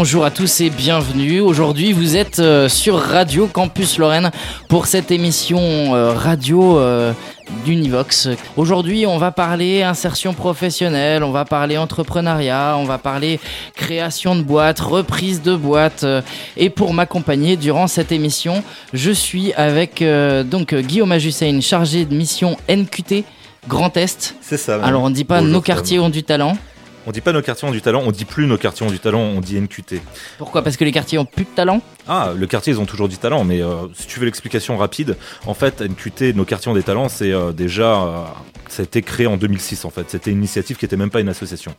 Bonjour à tous et bienvenue. Aujourd'hui, vous êtes euh, sur Radio Campus Lorraine pour cette émission euh, radio euh, d'Univox. Aujourd'hui, on va parler insertion professionnelle, on va parler entrepreneuriat, on va parler création de boîtes, reprise de boîtes. Et pour m'accompagner durant cette émission, je suis avec donc Guillaume Ajussein, chargé de mission NQT Grand Est. C'est ça. Alors on ne dit pas Bonjour, nos quartiers ont du talent. On dit pas nos quartiers ont du talent, on dit plus nos quartiers ont du talent, on dit NQT. Pourquoi? Parce que les quartiers ont plus de talent? Ah, le quartier, ils ont toujours du talent, mais euh, si tu veux l'explication rapide, en fait, NQT, nos quartiers ont des talents, c'est euh, déjà. euh, ça a été créé en 2006, en fait. C'était une initiative qui était même pas une association.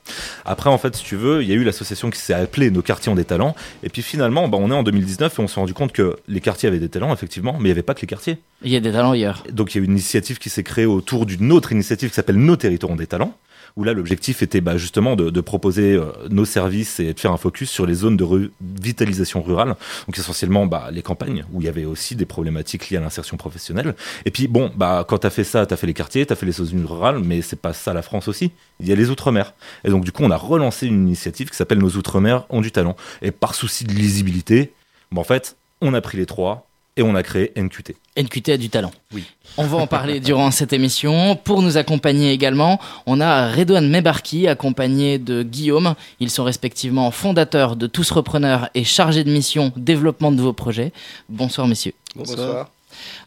Après, en fait, si tu veux, il y a eu l'association qui s'est appelée Nos quartiers ont des talents, et puis finalement, bah, on est en 2019 et on s'est rendu compte que les quartiers avaient des talents, effectivement, mais il n'y avait pas que les quartiers. Il y a des talents ailleurs. Donc il y a eu une initiative qui s'est créée autour d'une autre initiative qui s'appelle Nos territoires ont des talents, où là l'objectif était bah, justement de, proposer euh, nos services et de faire un focus sur les zones de revitalisation rurale, donc essentiellement bah, les campagnes, où il y avait aussi des problématiques liées à l'insertion professionnelle. Et puis bon, bah, quand tu as fait ça, tu as fait les quartiers, tu as fait les zones rurales, mais c'est pas ça la France aussi, il y a les Outre-mer. Et donc du coup on a relancé une initiative qui s'appelle Nos Outre-mer ont du talent. Et par souci de lisibilité, en fait, on a pris les trois et on a créé NQT. NQT a du talent. Oui. On va en parler durant cette émission. Pour nous accompagner également, on a Redouane Mebarki, accompagné de Guillaume. Ils sont respectivement fondateurs de Tous Repreneurs et chargés de mission développement de vos projets. Bonsoir messieurs. Bonsoir.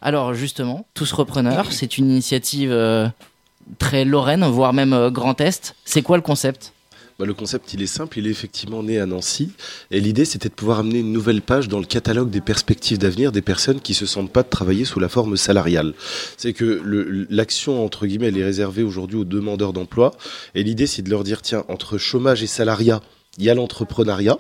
Alors justement, Tous Repreneurs, c'est une initiative euh, très lorraine, voire même euh, Grand Est. C'est quoi le concept? Bah, le concept, il est simple, il est effectivement né à Nancy. Et l'idée, c'était de pouvoir amener une nouvelle page dans le catalogue des perspectives d'avenir des personnes qui se sentent pas de travailler sous la forme salariale. C'est que l'action, entre guillemets, elle est réservée aujourd'hui aux demandeurs d'emploi. Et l'idée, c'est de leur dire, tiens, entre chômage et salariat, il y a l'entrepreneuriat.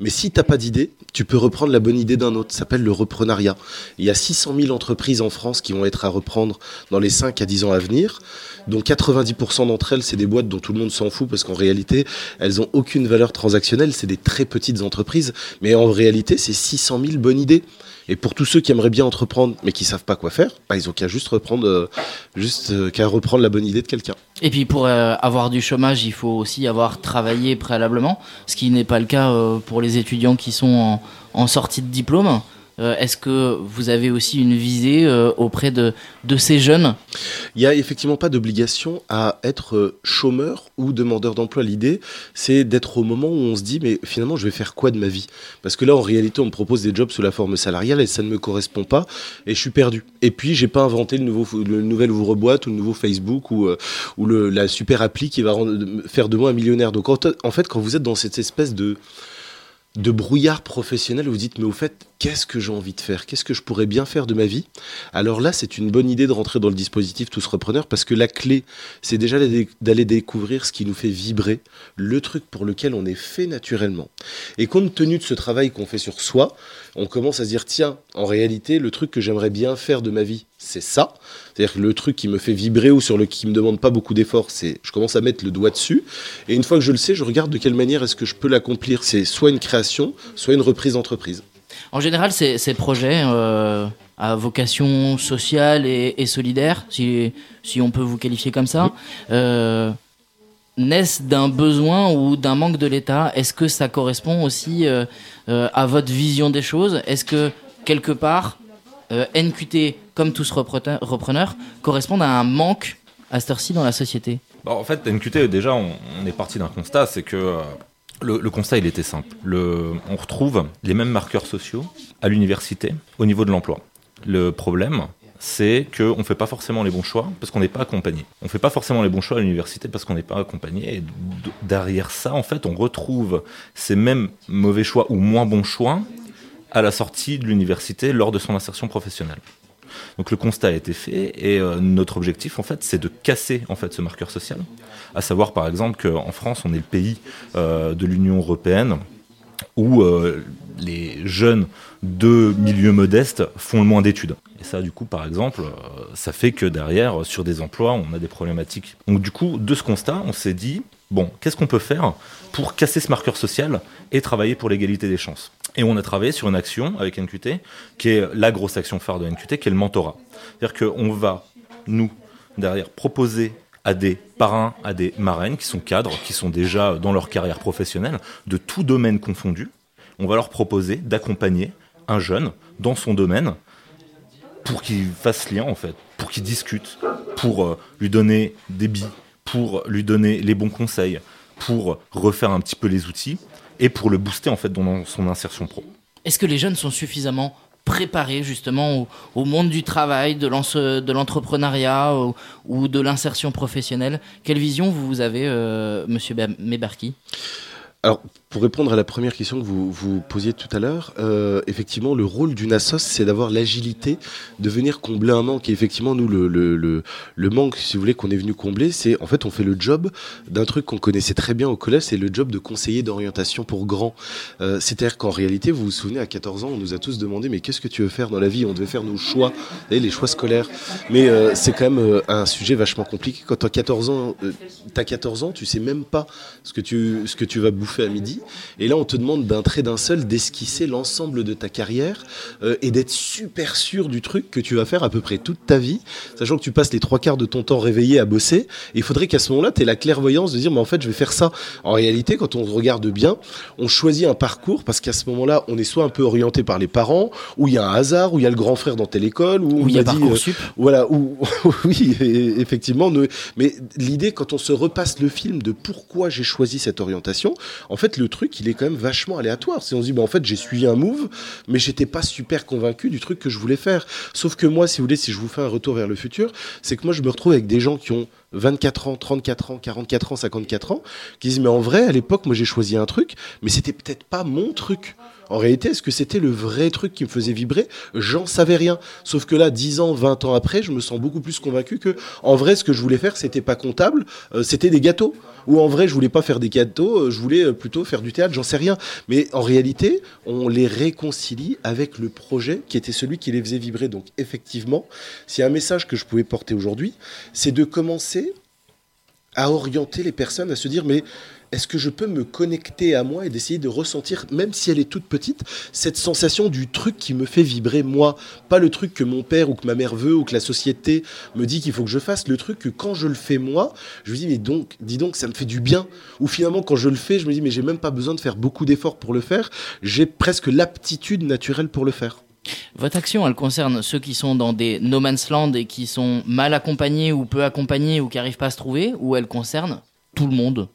Mais si t'as pas d'idée, tu peux reprendre la bonne idée d'un autre. Ça s'appelle le reprenariat. Il y a 600 000 entreprises en France qui vont être à reprendre dans les 5 à 10 ans à venir. dont 90% d'entre elles, c'est des boîtes dont tout le monde s'en fout parce qu'en réalité, elles ont aucune valeur transactionnelle. C'est des très petites entreprises. Mais en réalité, c'est 600 000 bonnes idées. Et pour tous ceux qui aimeraient bien entreprendre, mais qui savent pas quoi faire, bah, ils ont qu'à juste reprendre, euh, juste euh, reprendre la bonne idée de quelqu'un. Et puis pour euh, avoir du chômage, il faut aussi avoir travaillé préalablement, ce qui n'est pas le cas pour les étudiants qui sont en sortie de diplôme. Euh, Est-ce que vous avez aussi une visée euh, auprès de, de ces jeunes? Il n'y a effectivement pas d'obligation à être euh, chômeur ou demandeur d'emploi. L'idée, c'est d'être au moment où on se dit, mais finalement, je vais faire quoi de ma vie? Parce que là, en réalité, on me propose des jobs sous la forme salariale et ça ne me correspond pas et je suis perdu. Et puis, j'ai pas inventé le, nouveau, le nouvel ouvre-boîte ou le nouveau Facebook ou, ou le, la super appli qui va faire de moi un millionnaire. Donc, en, en fait, quand vous êtes dans cette espèce de de brouillard professionnel, vous dites, mais au fait, qu'est-ce que j'ai envie de faire? Qu'est-ce que je pourrais bien faire de ma vie? Alors là, c'est une bonne idée de rentrer dans le dispositif Tous Repreneurs, parce que la clé, c'est déjà d'aller- découvrir ce qui nous fait vibrer, le truc pour lequel on est fait naturellement. Et compte tenu de ce travail qu'on fait sur soi, on commence à se dire, tiens, en réalité, le truc que j'aimerais bien faire de ma vie, c'est ça. C'est-à-dire le truc qui me fait vibrer ou sur le qui me demande pas beaucoup d'efforts, c'est je commence à mettre le doigt dessus. Et une fois que je le sais, je regarde de quelle manière est-ce que je peux l'accomplir. C'est soit une création, soit une reprise d'entreprise. En général, ces, projets euh, à vocation sociale et, solidaire, si, on peut vous qualifier comme ça, euh, naissent d'un besoin ou d'un manque de l'État. Est-ce que ça correspond aussi euh, à votre vision des choses? Est-ce que quelque part, NQT, comme tous repreneurs, repreneurs, correspondent à un manque à cette heure-ci dans la société? Bon, en fait, NQT, déjà, on, est parti d'un constat, c'est que le, le constat, il était simple. Le, on retrouve les mêmes marqueurs sociaux à l'université au niveau de l'emploi. Le problème, c'est qu'on ne fait pas forcément les bons choix parce qu'on n'est pas accompagné. On ne fait pas forcément les bons choix à l'université parce qu'on n'est pas accompagné. Et derrière ça, en fait, on retrouve ces mêmes mauvais choix ou moins bons choix à la sortie de l'université lors de son insertion professionnelle. Donc le constat a été fait et euh, notre objectif en fait c'est de casser ce marqueur social, à savoir par exemple qu'en France on est le pays euh, de l'Union européenne où euh, les jeunes de milieux modestes font le moins d'études. Et ça, du coup, par exemple, ça fait que derrière, sur des emplois, on a des problématiques. Donc, du coup, de ce constat, on s'est dit, bon, qu'est-ce qu'on peut faire pour casser ce marqueur social et travailler pour l'égalité des chances? Et on a travaillé sur une action avec NQT, qui est la grosse action phare de NQT, qui est le mentorat. C'est-à-dire qu'on va, nous, derrière, proposer à des parrains, à des marraines qui sont cadres, qui sont déjà dans leur carrière professionnelle, de tout domaine confondu. On va leur proposer d'accompagner un jeune dans son domaine pour qu'il fasse lien en fait, pour qu'il discute, pour euh, lui donner des billes, pour lui donner les bons conseils, pour refaire un petit peu les outils et pour le booster en fait dans son insertion pro. Est-ce que les jeunes sont suffisamment préparés justement au, au monde du travail, de l'entrepreneuriat ou, ou de l'insertion professionnelle? Quelle vision vous avez, euh, Monsieur Ba- Mebarki Alors, pour répondre à la première question que vous, vous posiez tout à l'heure, euh, effectivement, le rôle d'une assoce, c'est d'avoir l'agilité de venir combler un manque. Et effectivement, nous, le, le, le, manque, si vous voulez, qu'on est venu combler, c'est en fait, on fait le job d'un truc qu'on connaissait très bien au collège, c'est le job de conseiller d'orientation pour grands. Euh, C'est-à-dire qu'en réalité, vous vous souvenez, à 14 ans, on nous a tous demandé, mais qu'est-ce que tu veux faire dans la vie? On devait faire nos choix, savez, les choix scolaires. Mais euh, c'est quand même un sujet vachement compliqué. Quand tu as 14 ans, euh, t'as 14 ans, tu sais même pas ce que tu, ce que tu vas bouffer à midi. Et là, on te demande d'un trait d'un seul d'esquisser l'ensemble de ta carrière euh, et d'être super sûr du truc que tu vas faire à peu près toute ta vie, sachant que tu passes les trois quarts de ton temps réveillé à bosser. Et il faudrait qu'à ce moment-là, tu aies la clairvoyance de dire, mais en fait, je vais faire ça. En réalité, quand on regarde bien, on choisit un parcours parce qu'à ce moment-là, on est soit un peu orienté par les parents, ou il y a un hasard, ou il y a le grand frère dans telle école, ou il y a dit, euh, voilà, ou, oui, et- effectivement. mais l'idée, quand on se repasse le film de pourquoi j'ai choisi cette orientation, en fait, le truc, il est quand même vachement aléatoire. Si on se dit, bah, en fait, j'ai suivi un move, mais j'étais pas super convaincu du truc que je voulais faire. Sauf que moi, si vous voulez, si je vous fais un retour vers le futur, c'est que moi, je me retrouve avec des gens qui ont 24 ans, 34 ans, 44 ans, 54 ans, qui disent, mais en vrai, à l'époque, moi, j'ai choisi un truc, mais c'était peut-être pas mon truc. En réalité, est-ce que c'était le vrai truc qui me faisait vibrer? J'en savais rien. Sauf que là, 10 ans, 20 ans après, je me sens beaucoup plus convaincu que, en vrai, ce que je voulais faire, c'était pas comptable, euh, c'était des gâteaux. Ou en vrai, je voulais pas faire des gâteaux, euh, je voulais euh, plutôt faire du théâtre, j'en sais rien. Mais en réalité, on les réconcilie avec le projet qui était celui qui les faisait vibrer. Donc, effectivement, s'il un message que je pouvais porter aujourd'hui, c'est de commencer à orienter les personnes à se dire, mais est-ce que je peux me connecter à moi et d'essayer de ressentir, même si elle est toute petite, cette sensation du truc qui me fait vibrer moi? Pas le truc que mon père ou que ma mère veut ou que la société me dit qu'il faut que je fasse, le truc que quand je le fais moi, je me dis, mais donc, dis donc, ça me fait du bien. Ou finalement, quand je le fais, je me dis, mais j'ai même pas besoin de faire beaucoup d'efforts pour le faire, j'ai presque l'aptitude naturelle pour le faire. Votre action, elle concerne ceux qui sont dans des no man's land et qui sont mal accompagnés ou peu accompagnés ou qui n'arrivent pas à se trouver, ou elle concerne tout le monde?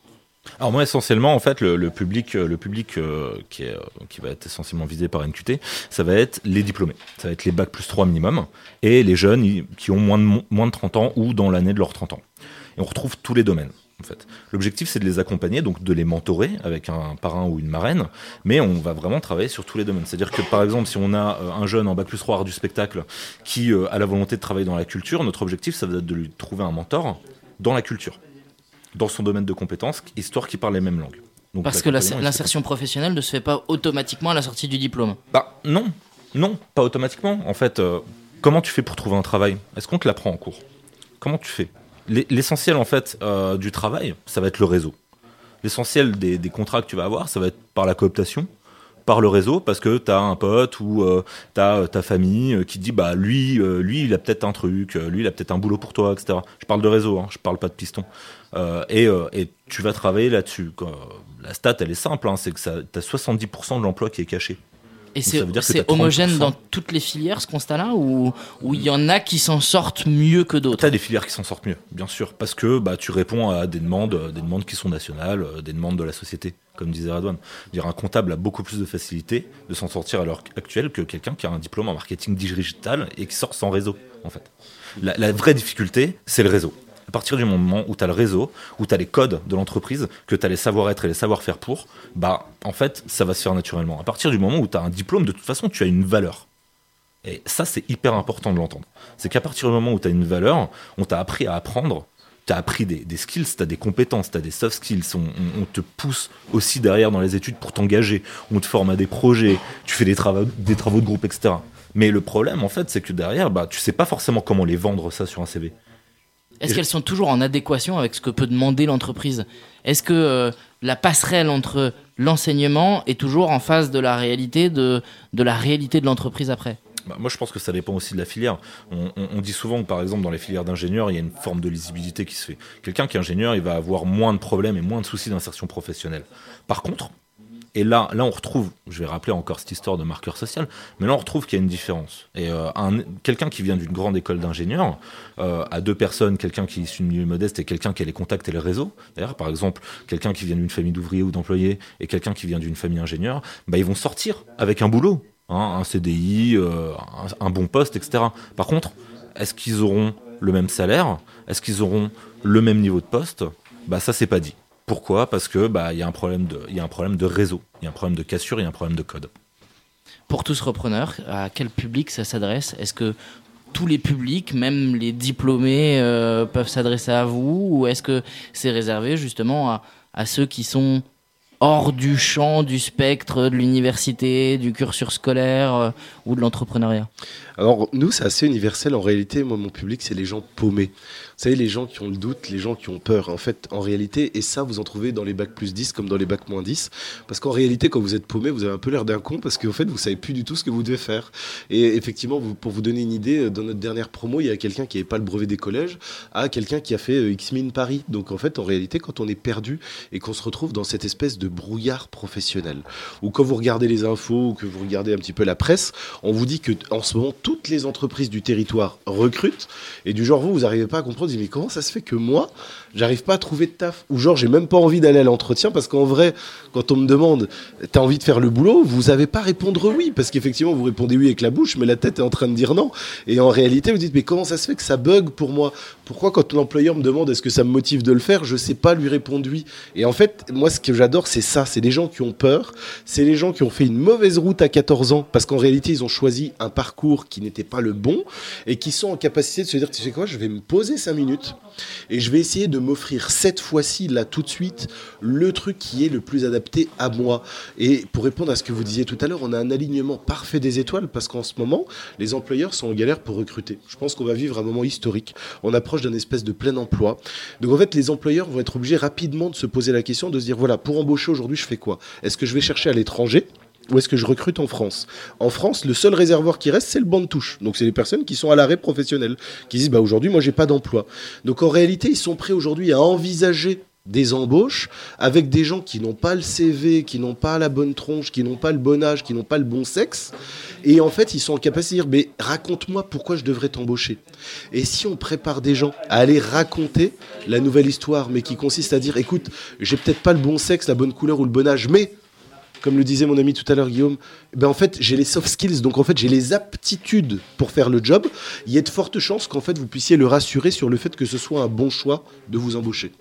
Alors moi essentiellement en fait le, public euh, le public euh, qui est euh, qui va être essentiellement visé par NQT, ça va être les diplômés, ça va être les bacs plus 3 minimum et les jeunes qui ont moins de mo- moins de 30 ans ou dans l'année de leurs 30 ans. Et on retrouve tous les domaines en fait. L'objectif c'est de les accompagner donc de les mentorer avec un parrain ou une marraine, mais on va vraiment travailler sur tous les domaines. C'est-à-dire que par exemple si on a euh, un jeune en bac plus 3 art du spectacle qui euh, a la volonté de travailler dans la culture, notre objectif ça va être de lui trouver un mentor dans la culture dans son domaine de compétences, histoire qu'il parle les mêmes langues. Donc, Parce que l'insertion professionnelle ne se fait pas automatiquement à la sortie du diplôme. Bah non, non, pas automatiquement. En fait, euh, comment tu fais pour trouver un travail? Est-ce qu'on te l'apprend en cours? Comment tu fais? L'e- L'essentiel en fait euh, du travail, ça va être le réseau. L'essentiel des, des contrats que tu vas avoir, ça va être par la cooptation, par le réseau, parce que tu as un pote ou euh, tu as ta famille euh, qui dit bah lui, euh, lui il a peut-être un truc, euh, lui il a peut-être un boulot pour toi, etc. Je parle de réseau, hein, je parle pas de piston. Euh, et, euh, et tu vas travailler là-dessus. La stat, elle est simple, hein, c'est que tu as 70% de l'emploi qui est caché. Et c'est ça veut dire que c'est t'as 30%. homogène dans toutes les filières, ce constat-là, ou ou il y en a qui s'en sortent mieux que d'autres? T'as des filières qui s'en sortent mieux, bien sûr, parce que bah, tu réponds à des demandes, euh, des demandes qui sont nationales, euh, des demandes de la société, comme disait Radouane. Dire un comptable a beaucoup plus de facilité de s'en sortir à l'heure actuelle que quelqu'un qui a un diplôme en marketing digital et qui sort sans réseau, en fait. La, la vraie difficulté, c'est le réseau. À partir du moment où tu as le réseau, où tu as les codes de l'entreprise, que tu as les savoir-être et les savoir-faire pour, bah en fait, ça va se faire naturellement. À partir du moment où tu as un diplôme, de toute façon, tu as une valeur. Et ça, c'est hyper important de l'entendre. C'est qu'à partir du moment où tu as une valeur, on t'a appris à apprendre, tu as appris des, des skills, tu as des compétences, tu as des soft skills. On, on- te pousse aussi derrière dans les études pour t'engager. On te forme à des projets, tu fais des travaux, des travaux de groupe, etc. Mais le problème, en fait, c'est que derrière, bah, tu sais pas forcément comment les vendre ça sur un CV. Est-ce qu'elles sont toujours en adéquation avec ce que peut demander l'entreprise Est-ce que euh, la passerelle entre l'enseignement est toujours en face de la réalité de, de la réalité de l'entreprise après? Bah, moi, je pense que ça dépend aussi de la filière. On, on- on dit souvent que, par exemple, dans les filières d'ingénieurs, il y a une forme de lisibilité qui se fait. Quelqu'un qui est ingénieur, il va avoir moins de problèmes et moins de soucis d'insertion professionnelle. Par contre, et là, là, on retrouve, je vais rappeler encore cette histoire de marqueur social, mais là, on retrouve qu'il y a une différence. Et euh, un- quelqu'un qui vient d'une grande école d'ingénieurs, euh, à deux personnes, quelqu'un qui est issu milieu modeste et quelqu'un qui a les contacts et les réseaux, d'ailleurs, par exemple, quelqu'un qui vient d'une famille d'ouvriers ou d'employés et quelqu'un qui vient d'une famille ingénieur, bah, ils vont sortir avec un boulot, hein, un CDI, euh, un, un bon poste, etc. Par contre, est-ce qu'ils auront le même salaire? Est-ce qu'ils auront le même niveau de poste? Bah, ça, c'est pas dit. Pourquoi? Parce que bah il y a un problème de réseau, il y a un problème de cassure, il y a un problème de code. Pour tous repreneurs, à quel public ça s'adresse? Est-ce que tous les publics, même les diplômés, euh, peuvent s'adresser à vous? Ou est-ce que c'est réservé justement à ceux qui sont hors du champ, du spectre de l'université, du cursus scolaire euh, ou de l'entrepreneuriat Alors, nous, c'est assez universel. En réalité, moi, mon public, c'est les gens paumés. Vous savez, les gens qui ont le doute, les gens qui ont peur. En fait, en réalité, et ça, vous en trouvez dans les bacs plus 10 comme dans les bacs moins 10. Parce qu'en réalité, quand vous êtes paumé, vous avez un peu l'air d'un con parce qu'en fait, vous savez plus du tout ce que vous devez faire. Et effectivement, pour vous donner une idée, euh, dans notre dernière promo, il y a quelqu'un qui n'avait pas le brevet des collèges à quelqu'un qui a fait euh, X-Mine Paris. Donc, en fait, en réalité, quand on est perdu et qu'on se retrouve dans cette espèce de brouillard professionnel, ou quand vous regardez les infos ou que vous regardez un petit peu la presse, on vous dit que en ce moment toutes les entreprises du territoire recrutent. Et du genre vous vous arrivez pas à comprendre, vous dites, mais comment ça se fait que moi j'arrive pas à trouver de taf. Ou genre j'ai même pas envie d'aller à l'entretien parce qu'en vrai quand on me demande t'as envie de faire le boulot vous avez pas à répondre oui. Parce qu'effectivement vous répondez oui avec la bouche mais la tête est en train de dire non. Et en réalité vous dites mais comment ça se fait que ça bug pour moi? Pourquoi quand l'employeur me demande est-ce que ça me motive de le faire je sais pas lui répondre oui? Et en fait moi ce que j'adore c'est ça. C'est les gens qui ont peur. C'est les gens qui ont fait une mauvaise route à 14 ans parce qu'en réalité ils ont choisi un parcours qui n'était pas le bon et qui sont en capacité de se dire tu sais quoi je vais me poser 5 minutes et je vais essayer de m'offrir cette fois-ci là tout de suite le truc qui est le plus adapté à moi. Et pour répondre à ce que vous disiez tout à l'heure on a un alignement parfait des étoiles parce qu'en ce moment les employeurs sont en galère pour recruter. Je pense qu'on va vivre un moment historique. On approche d'un espèce de plein emploi. Donc en fait les employeurs vont être obligés rapidement de se poser la question de se dire voilà pour embaucher aujourd'hui je fais quoi? Est-ce que je vais chercher à l'étranger? Ou est-ce que je recrute en France En France, le seul réservoir qui reste, c'est le banc de touche. Donc, c'est les personnes qui sont à l'arrêt professionnel, qui disent bah, aujourd'hui, moi, j'ai pas d'emploi. Donc, en réalité, ils sont prêts aujourd'hui à envisager des embauches avec des gens qui n'ont pas le CV, qui n'ont pas la bonne tronche, qui n'ont pas le bon âge, qui n'ont pas le bon sexe. Et en fait, ils sont en capacité de dire mais raconte-moi pourquoi je devrais t'embaucher. Et si on prépare des gens à aller raconter la nouvelle histoire, mais qui consiste à dire écoute, j'ai peut-être pas le bon sexe, la bonne couleur ou le bon âge, mais comme le disait mon ami tout à l'heure Guillaume, ben en fait j'ai les soft skills, donc en fait j'ai les aptitudes pour faire le job. Il y a de fortes chances qu'en fait vous puissiez le rassurer sur le fait que ce soit un bon choix de vous embaucher.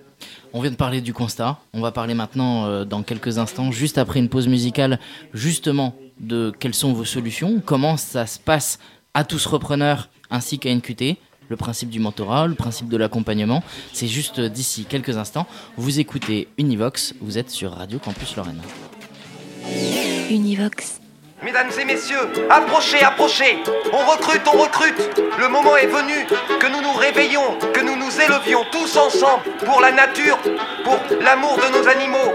On vient de parler du constat. On va parler maintenant, euh, dans quelques instants, juste après une pause musicale, justement de quelles sont vos solutions, comment ça se passe à tous repreneurs ainsi qu'à NQT, le principe du mentorat, le principe de l'accompagnement. C'est juste d'ici quelques instants. Vous écoutez Univox, vous êtes sur Radio Campus Lorraine. Univox. Mesdames et messieurs, approchez, approchez On recrute, on recrute Le moment est venu que nous nous réveillons, que nous nous élevions tous ensemble pour la nature, pour l'amour de nos animaux,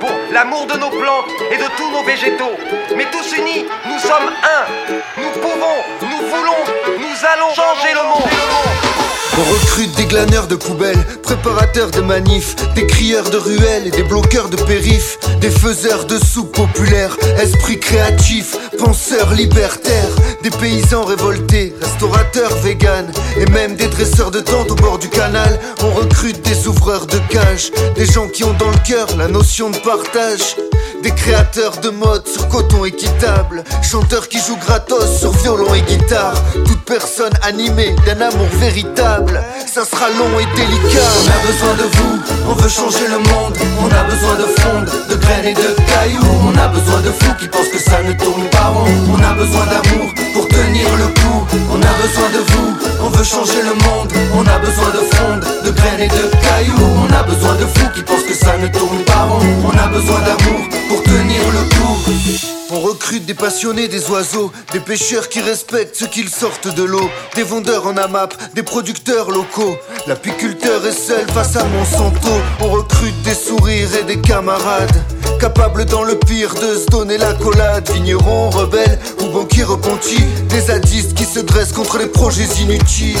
pour l'amour de nos plantes et de tous nos végétaux. Mais tous unis, nous sommes un Nous pouvons, nous voulons, nous allons changer le monde On recrute des glaneurs de poubelles, préparateurs de manifs, des crieurs de ruelles et des bloqueurs de périph', des faiseurs de soupe populaires, esprits créatifs, penseurs libertaires, des paysans révoltés, restaurateurs véganes et même des dresseurs de tentes au bord du canal. On recrute des ouvreurs de cages, des gens qui ont dans le cœur la notion de partage. Des créateurs de mode sur coton équitable. Chanteurs qui jouent gratos sur violon et guitare. Toute personne animée d'un amour véritable. Ça sera long et délicat. On a besoin de vous, on veut changer le monde. On a besoin de frondes, de graines et de cailloux. On a besoin de fous qui pensent que ça ne tourne pas rond. On a besoin d'amour pour tenir le coup. On a besoin de vous, on veut changer le monde. On a besoin de frondes, de graines et de besoin de fous qui pensent que ça ne tourne pas rond. On a besoin d'amour pour On recrute des passionnés, des oiseaux, des pêcheurs qui respectent ceux qu'ils sortent de l'eau, des vendeurs en AMAP, des producteurs locaux. L'apiculteur est seul face à Monsanto. On recrute des sourires et des camarades, capables dans le pire de se donner la collade. Vignerons, rebelles ou banquiers repentis, des zadistes qui se dressent contre les projets inutiles.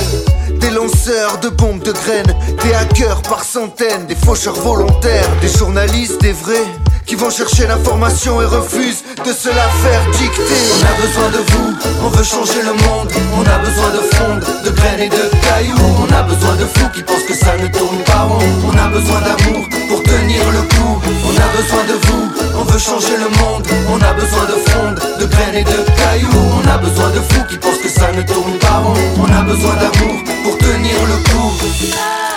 Des lanceurs de bombes de graines, des hackers par centaines, des faucheurs volontaires, des journalistes, des vrais qui vont chercher l'information et refusent de se la faire dicter. On a besoin de vous, on veut changer le monde. On a besoin de fondre, de graines et de cailloux. On a besoin de fous qui pensent que ça ne tourne pas rond. On a besoin d'amour pour tenir le coup. On a besoin de vous, on veut changer le monde. On a besoin de fondre, de graines et de cailloux. On a besoin de fous qui pensent que ça ne tourne pas rond. On a besoin d'amour pour tenir le coup.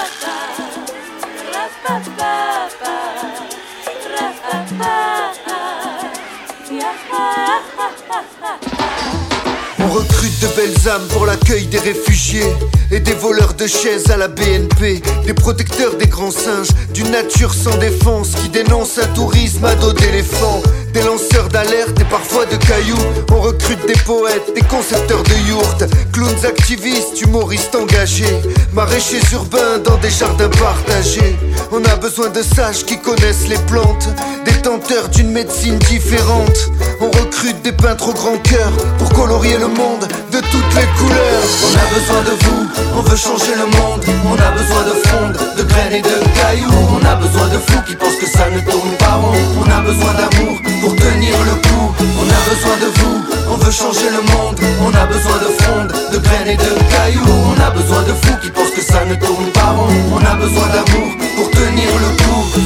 On recrute de belles âmes pour l'accueil des réfugiés et des voleurs de chaises à la BNP, des protecteurs des grands singes, d'une nature sans défense qui dénonce un tourisme à dos d'éléphants, des lanceurs d'alerte et parfois de cailloux. On recrute des poètes, des concepteurs de yourtes, clowns activistes, humoristes engagés, maraîchers urbains dans des jardins partagés. On a besoin de sages qui connaissent les plantes, détenteurs d'une médecine différente. On recrute des peintres au grand cœur pour colorier le monde de toutes les couleurs. On a besoin de vous, on veut changer le monde. On a besoin de fondre, de graines et de cailloux. On a besoin de fous qui pensent que ça ne tourne pas rond. On a besoin d'amour pour tenir le coup. On a besoin de vous, on veut changer le monde. On a besoin de fondre, de graines et de cailloux. On a besoin de fous qui pensent que ça ne tourne pas rond. On a besoin d'amour pour tenir le coup.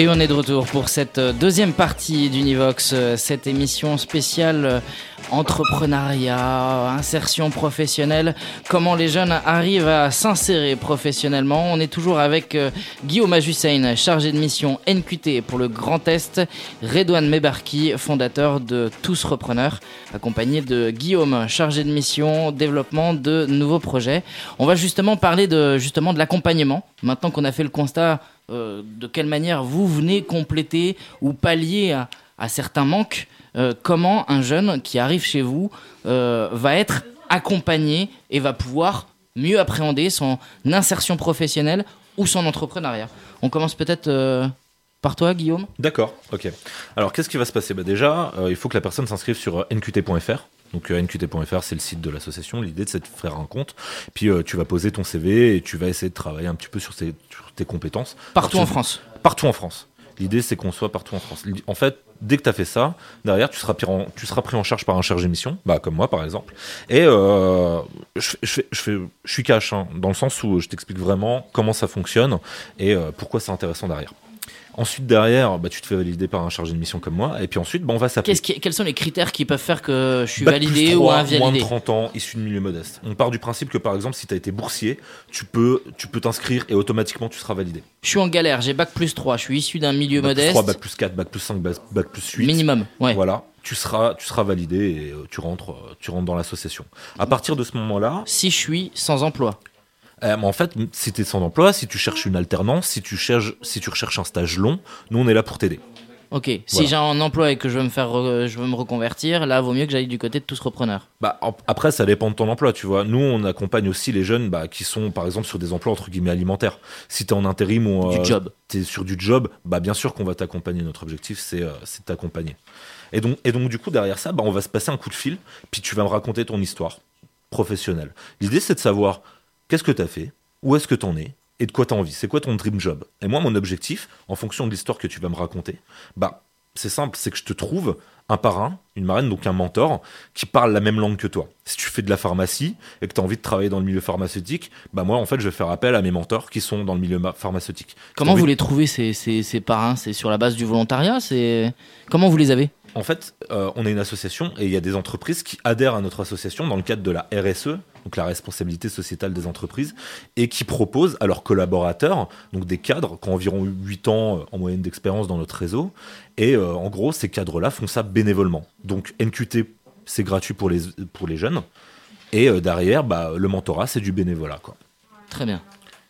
Et on est de retour pour cette euh, deuxième partie d'Univox, euh, cette émission spéciale euh, entrepreneuriat, insertion professionnelle, comment les jeunes arrivent à s'insérer professionnellement. On est toujours avec Guillaume Ajussein, chargé de mission NQT pour le Grand Est, Redouane Mebarki, fondateur de Tous Repreneurs, accompagné de Guillaume, chargé de mission développement de nouveaux projets. On va justement parler de justement de l'accompagnement. Maintenant qu'on a fait le constat euh, de quelle manière vous venez compléter ou pallier à, certains manques, euh, comment un jeune qui arrive chez vous euh, va être accompagné et va pouvoir mieux appréhender son insertion professionnelle ou son entrepreneuriat? On commence peut-être par toi, Guillaume? D'accord, ok. Alors, qu'est-ce qui va se passer? Bah, Déjà, il faut que la personne s'inscrive sur nqt.fr. Donc, euh, nqt.fr, c'est le site de l'association. L'idée, c'est de faire un compte. Puis, euh, tu vas poser ton CV et tu vas essayer de travailler un petit peu sur, tes compétences. Partout Alors, en France. Partout en France. L'idée, c'est qu'on soit partout en France. En fait, dès que tu as fait ça, derrière, tu seras, pris en, tu seras pris en charge par un chargé mission, bah, comme moi, par exemple. Et euh, je, je, je, suis cash, hein, dans le sens où je t'explique vraiment comment ça fonctionne et euh, pourquoi c'est intéressant derrière. Ensuite, derrière, bah, tu te fais valider par un chargé de mission comme moi. Et puis ensuite, bah, on va s'appeler. Quels sont les critères qui peuvent faire que je suis Bac plus validé ou 3, invalidé Moins de 30 ans, issu de milieu modeste. On part du principe que par exemple, si tu as été boursier, tu peux tu peux t'inscrire et automatiquement tu seras validé. Je suis en galère, j'ai bac plus 3, je suis issu d'un milieu Bac plus modeste. 3, bac plus 4, bac plus 5, bac, bac plus 8. Minimum, ouais. Voilà, tu seras, tu seras validé et euh, tu rentres, euh, tu rentres dans l'association. À partir de ce moment-là. Si je suis sans emploi. Euh, mais en fait, si tu es sans emploi, si tu cherches une alternance, si tu cherches, si tu recherches un stage long, nous on est là pour t'aider. Ok, si j'ai un emploi et que je veux me faire, re- je veux me reconvertir, là, vaut mieux que j'aille du côté de tous repreneurs. Bah, en- après, ça dépend de ton emploi, tu vois. Nous, on accompagne aussi les jeunes bah, qui sont, par exemple, sur des emplois entre guillemets alimentaires. Si tu es en intérim ou Du job. tu es sur du job, bah, bien sûr qu'on va t'accompagner. Notre objectif, c'est euh, c'est de t'accompagner. Et donc, et donc, du coup, derrière ça, bah, on va se passer un coup de fil, puis tu vas me raconter ton histoire professionnelle. L'idée, c'est de savoir qu'est-ce que tu as fait, où est-ce que tu en es, et de quoi tu as envie? C'est quoi ton dream job? Et moi, mon objectif, en fonction de l'histoire que tu vas me raconter, bah, c'est simple, c'est que je te trouve un parrain, une marraine, donc un mentor, qui parle la même langue que toi. Si tu fais de la pharmacie et que tu as envie de travailler dans le milieu pharmaceutique, bah moi en fait je vais faire appel à mes mentors qui sont dans le milieu ma- pharmaceutique. Comment vous les trouvez ces, ces, ces parrains? C'est sur la base du volontariat? C'est Comment vous les avez? En fait, euh, on est une association et il y a des entreprises qui adhèrent à notre association dans le cadre de la RSE, donc la responsabilité sociétale des entreprises, et qui proposent à leurs collaborateurs, donc des cadres qui ont environ 8 ans euh, en moyenne d'expérience dans notre réseau, et euh, en gros, ces cadres-là font ça bénévolement. Donc NQT, c'est gratuit pour les, pour les jeunes, et euh, derrière, bah, le mentorat, c'est du bénévolat. Quoi. Très bien.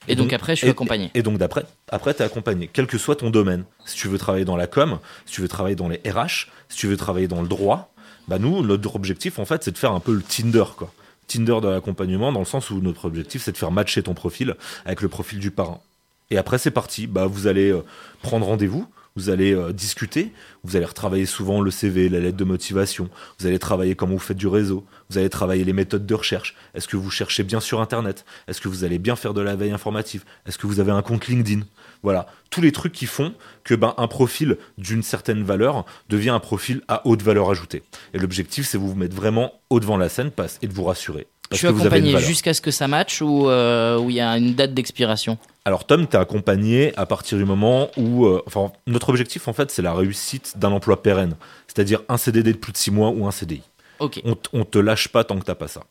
Et donc après, je suis et- accompagné. Et donc d'après, après, tu es accompagné, quel que soit ton domaine. Si tu veux travailler dans la com, si tu veux travailler dans les RH, si tu veux travailler dans le droit, bah nous, notre objectif, en fait, c'est de faire un peu le Tinder, quoi. Tinder de l'accompagnement, dans le sens où notre objectif, c'est de faire matcher ton profil avec le profil du parrain. Et après, c'est parti. Bah, vous allez euh, prendre rendez-vous, vous allez euh, discuter, vous allez retravailler souvent le CV, la lettre de motivation, vous allez travailler comment vous faites du réseau, vous allez travailler les méthodes de recherche. Est-ce que vous cherchez bien sur Internet? Est-ce que vous allez bien faire de la veille informative? Est-ce que vous avez un compte LinkedIn? Voilà, tous les trucs qui font que ben, un profil d'une certaine valeur devient un profil à haute valeur ajoutée. Et l'objectif, c'est vous vous mettre vraiment haut devant la scène passe, et de vous rassurer. Je Parce suis une accompagné jusqu'à ce que ça matche ou euh, où il y a une date d'expiration? Alors Tom, t'es accompagné à partir du moment où, euh, enfin, notre objectif en fait, c'est la réussite d'un emploi pérenne, c'est-à-dire un CDD de plus de 6 mois ou un CDI. Ok. On, on te lâche pas tant que t'as pas ça.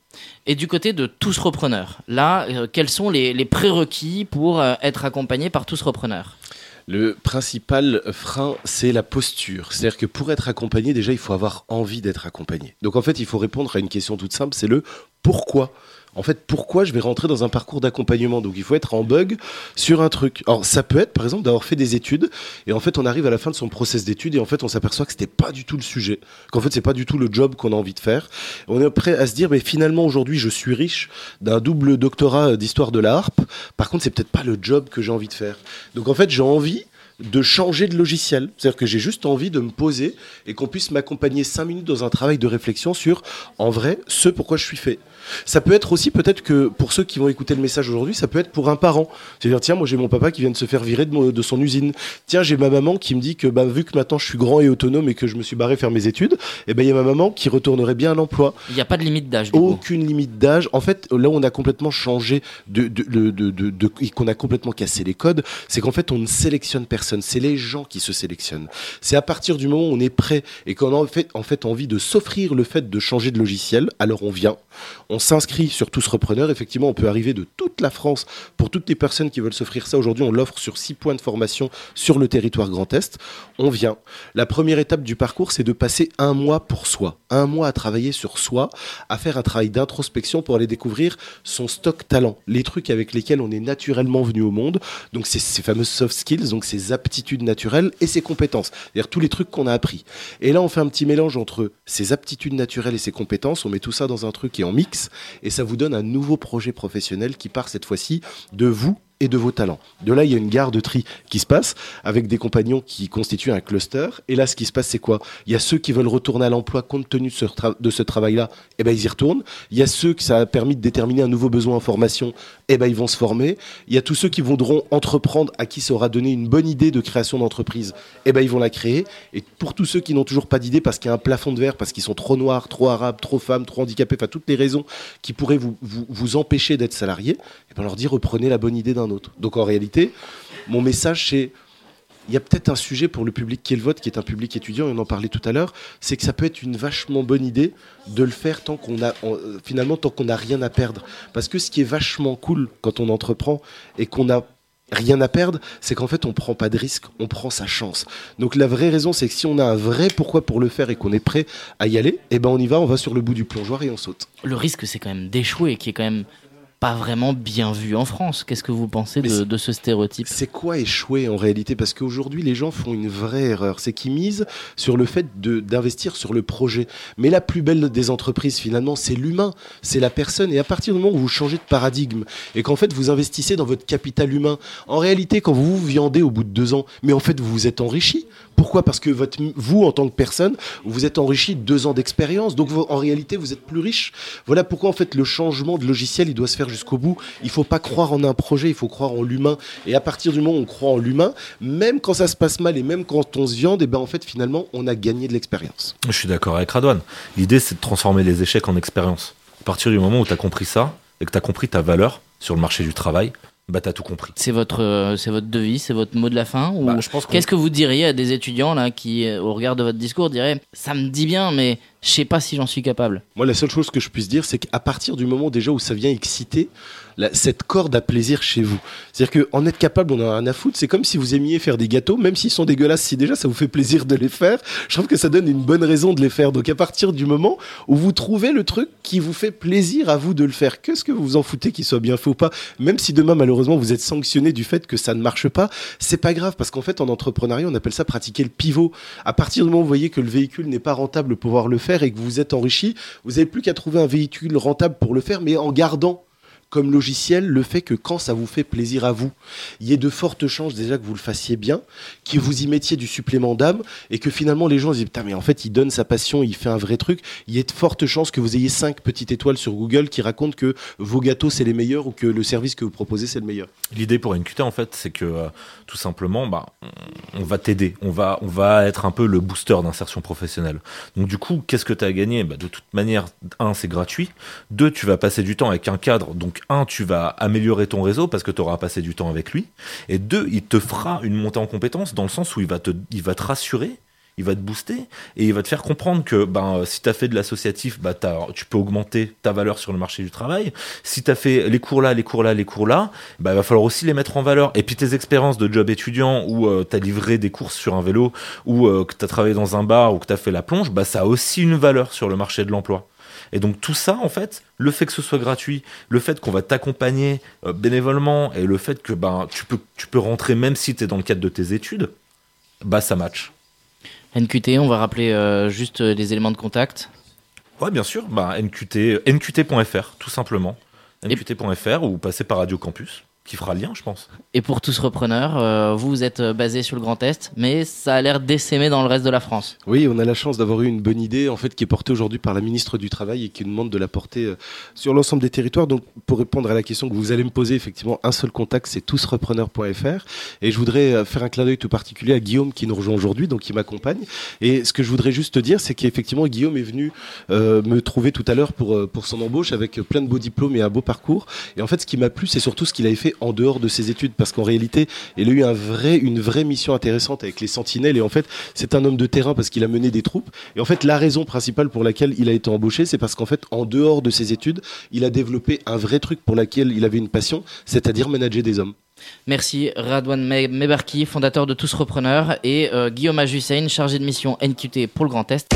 Et du côté de tous repreneurs, là, euh, quels sont les, les prérequis pour euh, être accompagné par tous repreneurs? Le principal frein, c'est la posture. C'est-à-dire que pour être accompagné, déjà, il faut avoir envie d'être accompagné. Donc en fait, il faut répondre à une question toute simple, c'est le pourquoi. En fait, pourquoi je vais rentrer dans un parcours d'accompagnement? Donc il faut être en bug sur un truc. Alors ça peut être, par exemple, d'avoir fait des études et en fait, on arrive à la fin de son process d'études et en fait, on s'aperçoit que c'était pas du tout le sujet, qu'en fait, c'est pas du tout le job qu'on a envie de faire. On est prêt à se dire, mais finalement, aujourd'hui, je suis riche d'un double doctorat d'histoire de la harpe. Par contre, c'est peut-être pas le job que j'ai envie de faire. Donc en fait, j'ai envie de changer de logiciel. C'est-à-dire que j'ai juste envie de me poser et qu'on puisse m'accompagner cinq minutes dans un travail de réflexion sur, en vrai, ce pourquoi je suis fait. Ça peut être aussi peut-être que pour ceux qui vont écouter le message aujourd'hui, ça peut être pour un parent. C'est-à-dire, tiens, moi j'ai mon papa qui vient de se faire virer de, mon- de son usine. Tiens, j'ai ma maman qui me dit que bah, vu que maintenant je suis grand et autonome et que je me suis barré faire mes études, et ben il y a ma maman qui retournerait bien à l'emploi. Il n'y a pas de limite d'âge. coup. Aucune limite d'âge. En fait, là où on a complètement changé, de, qu'on a complètement cassé les codes, c'est qu'en fait, on ne sélectionne personne. C'est les gens qui se sélectionnent. C'est à partir du moment où on est prêt et qu'on a en fait, en fait envie de s'offrir le fait de changer de logiciel, alors on vient. On s'inscrit sur tous repreneurs. Effectivement, on peut arriver de toute la France. Pour toutes les personnes qui veulent s'offrir ça, aujourd'hui, on l'offre sur six points de formation sur le territoire Grand Est. On vient. La première étape du parcours, c'est de passer un mois pour soi. Un mois à travailler sur soi, à faire un travail d'introspection pour aller découvrir son stock talent, les trucs avec lesquels on est naturellement venu au monde. Donc, ces fameuses soft skills, donc ces aptitudes naturelles et ses compétences. C'est-à-dire tous les trucs qu'on a appris. Et là, on fait un petit mélange entre ces aptitudes naturelles et ses compétences. On met tout ça dans un truc qui est mix et ça vous donne un nouveau projet professionnel qui part cette fois-ci de vous et de vos talents. De là, il y a une gare de tri qui se passe avec des compagnons qui constituent un cluster. Et là, ce qui se passe, c'est quoi? Il y a ceux qui veulent retourner à l'emploi compte tenu de ce, travail-là, et ben ils y retournent. Il y a ceux que ça a permis de déterminer un nouveau besoin en formation, et ben ils vont se former. Il y a tous ceux qui voudront entreprendre, à qui ça aura donné une bonne idée de création d'entreprise, et ben ils vont la créer. Et pour tous ceux qui n'ont toujours pas d'idée parce qu'il y a un plafond de verre, parce qu'ils sont trop noirs, trop arabes, trop femmes, trop handicapés, enfin toutes les raisons qui pourraient vous, empêcher d'être salarié, et ben leur dit reprenez la bonne idée d'un Donc en réalité, mon message c'est il y a peut-être un sujet pour le public qui est le vote, qui est un public étudiant, et on en parlait tout à l'heure, c'est que ça peut être une vachement bonne idée de le faire tant qu'on a, euh, finalement, tant qu'on n'a rien à perdre. Parce que ce qui est vachement cool quand on entreprend et qu'on a rien à perdre, c'est qu'en fait on prend pas de risque, on prend sa chance. Donc la vraie raison, c'est que si on a un vrai pourquoi pour le faire et qu'on est prêt à y aller, eh ben on y va, on va sur le bout du plongeoir et on saute. Le risque, c'est quand même d'échouer, qui est quand même pas vraiment bien vu en France. Qu'est-ce que vous pensez de, ce stéréotype C'est quoi échouer en réalité? Parce qu'aujourd'hui, les gens font une vraie erreur. C'est qu'ils misent sur le fait d'investir sur le projet. Mais la plus belle des entreprises, finalement, c'est l'humain, c'est la personne. Et à partir du moment où vous changez de paradigme et qu'en fait vous investissez dans votre capital humain, en réalité, quand vous vous viandez au bout de deux ans, mais en fait vous vous êtes enrichi. Pourquoi? Parce que vous, en tant que personne, vous êtes enrichi de deux ans d'expérience. Donc en réalité, vous êtes plus riche. Voilà pourquoi en fait le changement de logiciel, il doit se faire jusqu'au bout. Il faut pas croire en un projet, il faut croire en l'humain. Et à partir du moment où on croit en l'humain, même quand ça se passe mal et même quand on se viande, et ben en fait finalement on a gagné de l'expérience. Je suis d'accord avec Radouane. L'idée, c'est de transformer les échecs en expérience. À partir du moment où tu as compris ça et que tu as compris ta valeur sur le marché du travail, bah t'as tout compris. C'est votre, euh, c'est votre devise, c'est votre mot de la fin ou Bah, je pense qu'on- Qu'est-ce que vous diriez à des étudiants là qui, euh, au regard de votre discours, diraient ça me dit bien, mais je sais pas si j'en suis capable. Moi, la seule chose que je puisse dire, c'est qu'à partir du moment déjà où ça vient exciter, cette corde à plaisir chez vous. C'est-à-dire qu'en être capable, on en a rien à foutre. C'est comme si vous aimiez faire des gâteaux, même s'ils sont dégueulasses. Si déjà ça vous fait plaisir de les faire, je trouve que ça donne une bonne raison de les faire. Donc à partir du moment où vous trouvez le truc qui vous fait plaisir à vous de le faire, qu'est-ce que vous vous en foutez qu'il soit bien fait ou pas, même si demain malheureusement vous êtes sanctionné du fait que ça ne marche pas, c'est pas grave parce qu'en fait en entrepreneuriat on appelle ça pratiquer le pivot. À partir du moment où vous voyez que le véhicule n'est pas rentable pour pouvoir le faire et que vous êtes enrichi, vous n'avez plus qu'à trouver un véhicule rentable pour le faire, mais en gardant comme logiciel le fait que quand ça vous fait plaisir à vous, il y ait de fortes chances déjà que vous le fassiez bien, que vous y mettiez du supplément d'âme et que finalement les gens se disent putain mais en fait il donne sa passion, il fait un vrai truc, il y ait de fortes chances que vous ayez cinq petites étoiles sur Google qui racontent que vos gâteaux c'est les meilleurs ou que le service que vous proposez c'est le meilleur. L'idée pour NQT en fait, c'est que euh, tout simplement, bah, on, va t'aider, on va, on va être un peu le booster d'insertion professionnelle. Donc du coup, qu'est-ce que tu as à gagner? Bah, De toute manière, un, c'est gratuit. Deux, tu vas passer du temps avec un cadre. Donc un, tu vas améliorer ton réseau parce que tu auras passé du temps avec lui. Et deux, il te fera une montée en compétences dans le sens où il va te, il va te rassurer. Il va te booster et il va te faire comprendre que ben, euh, si tu as fait de l'associatif, t'as- tu peux augmenter ta valeur sur le marché du travail. Si tu as fait les cours là, les cours là, les cours là, bah, il va falloir aussi les mettre en valeur. Et puis tes expériences de job étudiant où tu as livré des courses sur un vélo ou euh, que tu as travaillé dans un bar ou que tu as fait la plonge, bah, ça a aussi une valeur sur le marché de l'emploi. Et donc tout ça, en fait, le fait que ce soit gratuit, le fait qu'on va t'accompagner euh, bénévolement et le fait que ben, tu, peux, tu peux rentrer même si tu es dans le cadre de tes études, bah ça match. NQT, on va rappeler euh, juste euh, les éléments de contact. Ouais, bien sûr, bah, NQT, nqt.fr, tout simplement. nqt.fr ou passer par Radio Campus, qui fera lien, je pense. Et pour tous repreneurs, euh, vous, vous êtes euh, basé sur le Grand Est, mais ça a l'air d'essaimer dans le reste de la France. Oui, on a la chance d'avoir eu une bonne idée en fait qui est portée aujourd'hui par la ministre du Travail et qui nous demande de la porter euh, sur l'ensemble des territoires. Donc pour répondre à la question que vous allez me poser, effectivement, un seul contact, c'est tousrepreneurs.fr. Et je voudrais euh, faire un clin d'œil tout particulier à Guillaume qui nous rejoint aujourd'hui, donc qui m'accompagne. Et ce que je voudrais juste te dire, c'est qu'effectivement Guillaume est venu euh, me trouver tout à l'heure pour, pour son embauche avec plein de beaux diplômes et un beau parcours. Et en fait, ce qui m'a plu, c'est surtout ce qu'il avait fait en dehors de ses études, parce qu'en réalité, il a eu une vraie mission intéressante avec les sentinelles. Et en fait, c'est un homme de terrain parce qu'il a mené des troupes. Et en fait, la raison principale pour laquelle il a été embauché, c'est parce qu'en fait, en dehors de ses études, il a développé un vrai truc pour lequel il avait une passion, c'est-à-dire manager des hommes. Merci Radwan Me- Mebarki, fondateur de Tous Repreneurs, et euh, Guillaume Ajussein, chargé de mission NQT pour le Grand Est.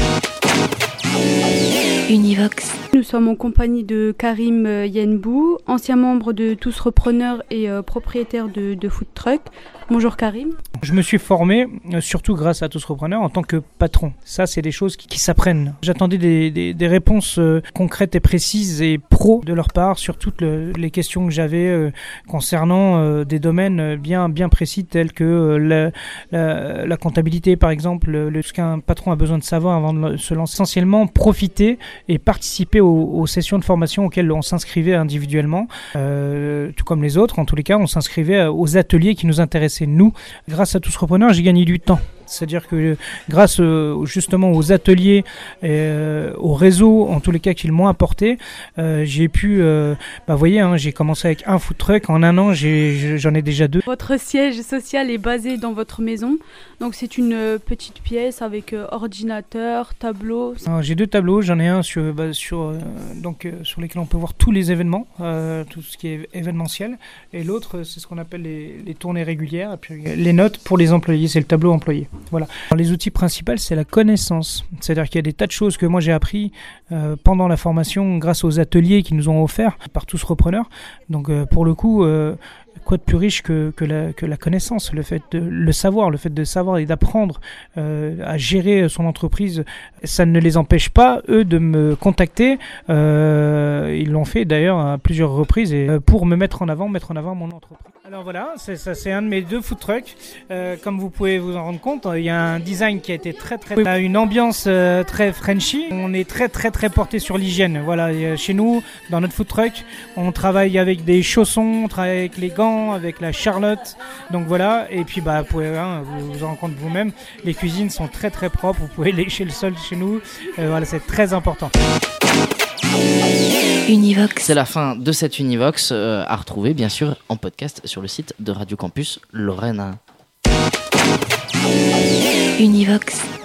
Univox. Nous sommes en compagnie de Karim euh, Yenbou, ancien membre de Tous Repreneurs et euh, propriétaire de, de Food Truck. Bonjour Karim. Je me suis formé, euh, surtout grâce à Tous Repreneurs, en tant que patron. Ça, c'est des choses qui, qui s'apprennent. J'attendais des, des- des réponses euh, concrètes et précises et pro de leur part sur toutes le- les questions que j'avais euh, concernant euh, des domaines bien, bien précis tels que euh, la, la- la comptabilité, par exemple, le- le- ce qu'un patron a besoin de savoir avant de se lancer. Essentiellement, profiter et participer aux, sessions de formation auxquelles on s'inscrivait individuellement, euh, tout comme les autres. En tous les cas, on s'inscrivait aux ateliers qui nous intéressaient nous. Grâce à tous repreneurs, j'ai gagné du temps. C'est-à-dire que grâce euh, justement aux ateliers, euh, au réseau, en tous les cas qu'ils m'ont apporté, euh, j'ai pu, euh, bah, vous voyez, hein, j'ai commencé avec un food truck, en un an j'en ai déjà deux. Votre siège social est basé dans votre maison. Donc c'est une petite pièce avec ordinateur, tableau. J'ai deux tableaux, j'en ai un sur, bah, sur, donc, sur lesquels on peut voir tous les événements, tout ce qui est événementiel, et l'autre c'est ce qu'on appelle les, les tournées régulières, et puis les notes pour les employés, c'est le tableau employé. Voilà. Les outils principaux, c'est la connaissance, c'est-à-dire qu'il y a des tas de choses que moi j'ai appris euh, pendant la formation grâce aux ateliers qui nous ont offerts par tous repreneurs. Donc euh, pour le coup, euh, quoi de plus riche que, que, la, que la connaissance, le fait de le savoir, le fait de savoir et d'apprendre euh, à gérer son entreprise, ça ne les empêche pas, eux, de me contacter. Euh, ils l'ont fait d'ailleurs à plusieurs reprises et, euh, pour me mettre en avant, mettre en avant mon entreprise. Alors voilà, c'est ça, c'est un de mes deux food trucks. Comme vous pouvez vous en rendre compte, il y a un design qui a été très très, on a une ambiance très Frenchy. On est très très très porté sur l'hygiène. Voilà, chez nous, dans notre food truck, on travaille avec des chaussons, on travaille avec les gants, avec la Charlotte. Donc voilà, et puis bah vous pouvez hein, vous vous en rendre compte vous-même, les cuisines sont très très propres. Vous pouvez lécher le sol chez nous. Euh, voilà, c'est très important. Univox. C'est la fin de cette Univox euh, à retrouver bien sûr en podcast sur le site de Radio Campus Lorraine. Univox.